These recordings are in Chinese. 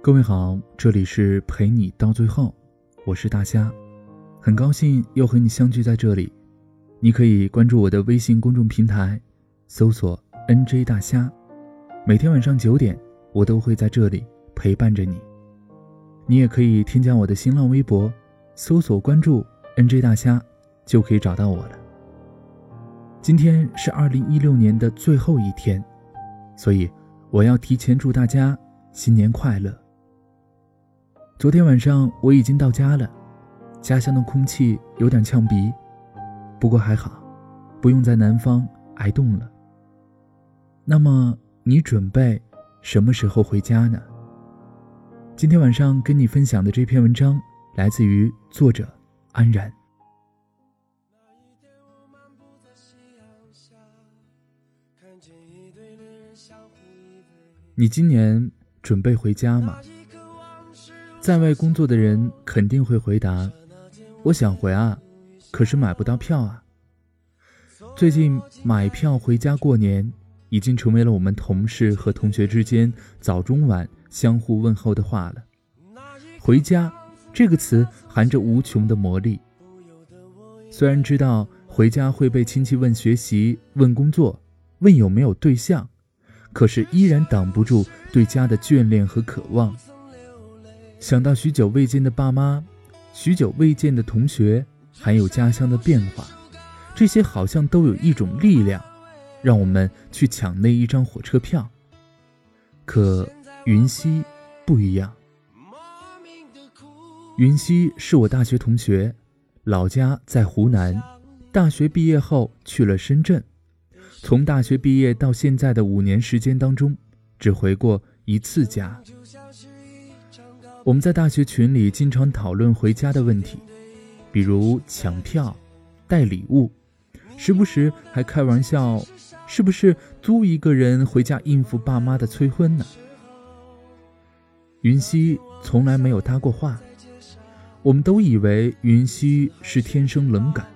各位好，这里是陪你到最后，我是大虾，很高兴又和你相聚在这里。你可以关注我的微信公众平台，搜索 “nj 大虾”，每天晚上九点，我都会在这里陪伴着你。你也可以添加我的新浪微博，搜索关注 “nj 大虾”，就可以找到我了。今天是二零一六年的最后一天，所以我要提前祝大家新年快乐。昨天晚上我已经到家了，家乡的空气有点呛鼻，不过还好，不用在南方挨冻了。那么你准备什么时候回家呢？今天晚上跟你分享的这篇文章来自于作者安然。你今年准备回家吗？在外工作的人肯定会回答：“我想回啊，可是买不到票啊。”最近买票回家过年已经成为了我们同事和同学之间早中晚相互问候的话了。回家这个词含着无穷的魔力。虽然知道回家会被亲戚问学习、问工作、问有没有对象，可是依然挡不住对家的眷恋和渴望。想到许久未见的爸妈，许久未见的同学，还有家乡的变化，这些好像都有一种力量，让我们去抢那一张火车票。可云溪不一样。云溪是我大学同学，老家在湖南，大学毕业后去了深圳。从大学毕业到现在的五年时间当中，只回过一次家。我们在大学群里经常讨论回家的问题，比如抢票、带礼物，时不时还开玩笑，是不是租一个人回家应付爸妈的催婚呢？云溪从来没有搭过话，我们都以为云溪是天生冷感，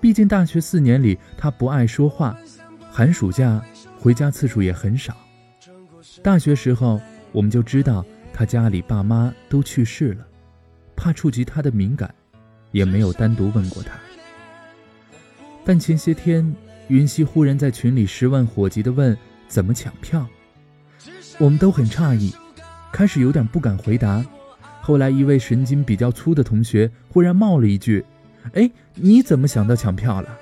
毕竟大学四年里他不爱说话，寒暑假回家次数也很少。大学时候我们就知道。他家里爸妈都去世了，怕触及他的敏感，也没有单独问过他。但前些天，云溪忽然在群里十万火急地问怎么抢票，我们都很诧异，开始有点不敢回答。后来一位神经比较粗的同学忽然冒了一句：“哎，你怎么想到抢票了？”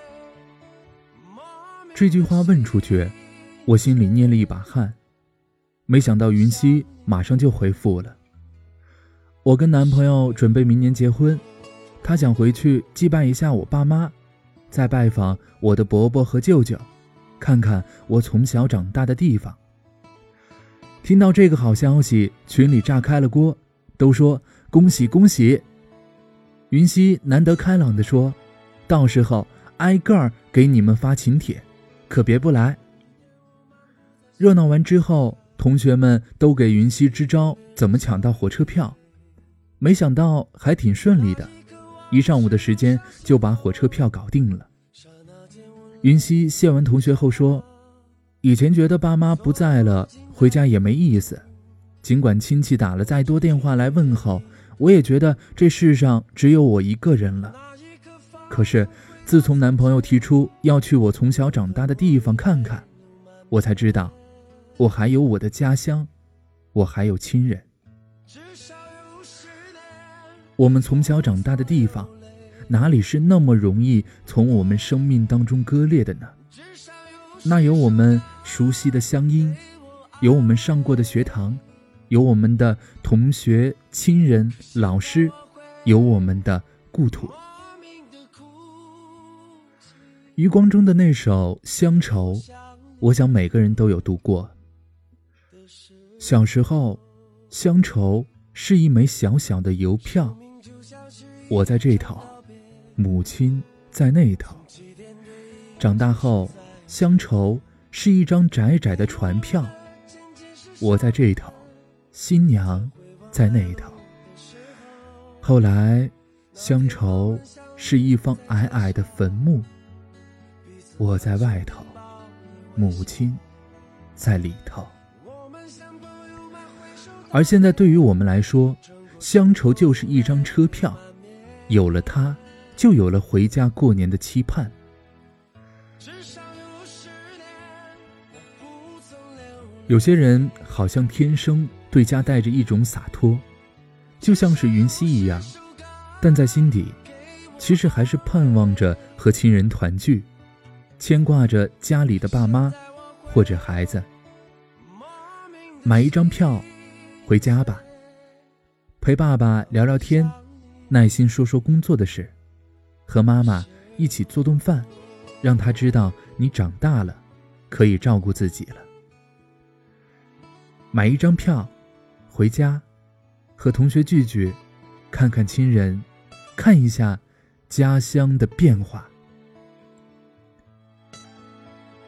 这句话问出去，我心里捏了一把汗。没想到云溪马上就回复了。我跟男朋友准备明年结婚，他想回去祭拜一下我爸妈，再拜访我的伯伯和舅舅，看看我从小长大的地方。听到这个好消息，群里炸开了锅，都说恭喜恭喜。云溪难得开朗地说：“到时候挨个儿给你们发请帖，可别不来。”热闹完之后。同学们都给云溪支招，怎么抢到火车票？没想到还挺顺利的，一上午的时间就把火车票搞定了。云溪谢完同学后说：“以前觉得爸妈不在了，回家也没意思。尽管亲戚打了再多电话来问候，我也觉得这世上只有我一个人了。可是自从男朋友提出要去我从小长大的地方看看，我才知道。”我还有我的家乡，我还有亲人。我们从小长大的地方，哪里是那么容易从我们生命当中割裂的呢？那有我们熟悉的乡音，有我们上过的学堂，有我们的同学、亲人、老师，有我们的故土。余光中的那首《乡愁》，我想每个人都有读过。小时候，乡愁是一枚小小的邮票，我在这头，母亲在那头。长大后，乡愁是一张窄窄的船票，我在这头，新娘在那头。后来，乡愁是一方矮矮的坟墓，我在外头，母亲在里头。而现在对于我们来说，乡愁就是一张车票，有了它，就有了回家过年的期盼。有些人好像天生对家带着一种洒脱，就像是云溪一样，但在心底，其实还是盼望着和亲人团聚，牵挂着家里的爸妈或者孩子。买一张票，回家吧，陪爸爸聊聊天，耐心说说工作的事，和妈妈一起做顿饭，让他知道你长大了，可以照顾自己了。买一张票，回家，和同学聚聚，看看亲人，看一下家乡的变化。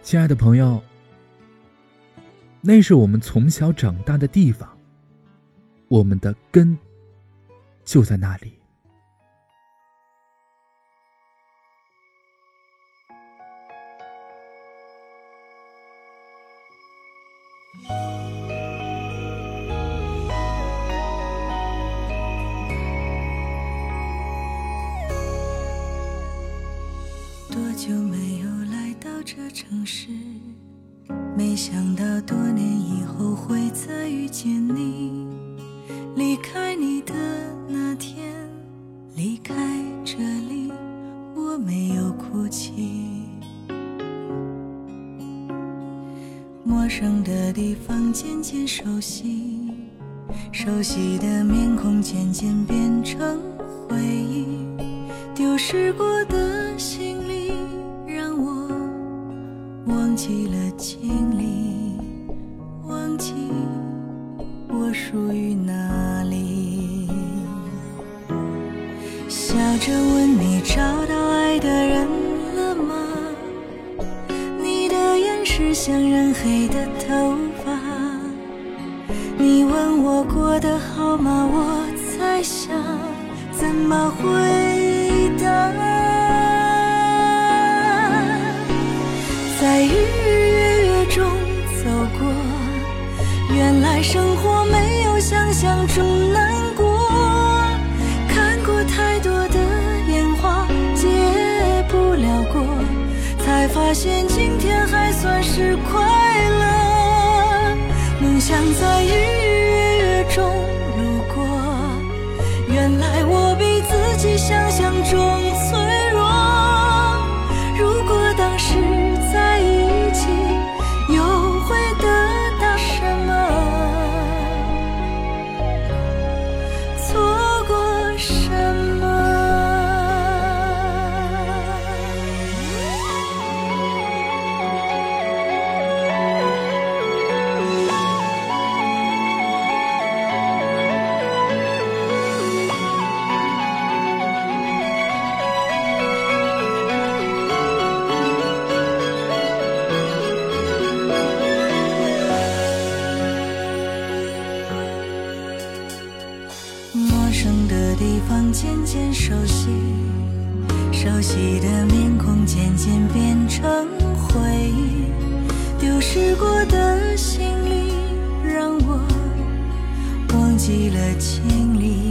亲爱的朋友，那是我们从小长大的地方，我们的根就在那里。多久没有来到这城市，没想到多年以后会再遇见你。离开你的那天，离开这里，我没有哭泣。陌生的地方渐渐熟悉，熟悉的面孔渐渐变成回忆，丢失过的行李，让我。忘记了经历，忘记属于哪里。笑着问你找到爱的人了吗？你的眼是像染黑的头发。你问我过得好吗？我在想怎么回答。在日日月中走过，原来生活没想象中难过。看过太多的烟花，结不了果，才发现今天还算是快生的地方渐渐熟悉，熟悉的面孔渐渐变成回忆，丢失过的行李让我忘记了经历，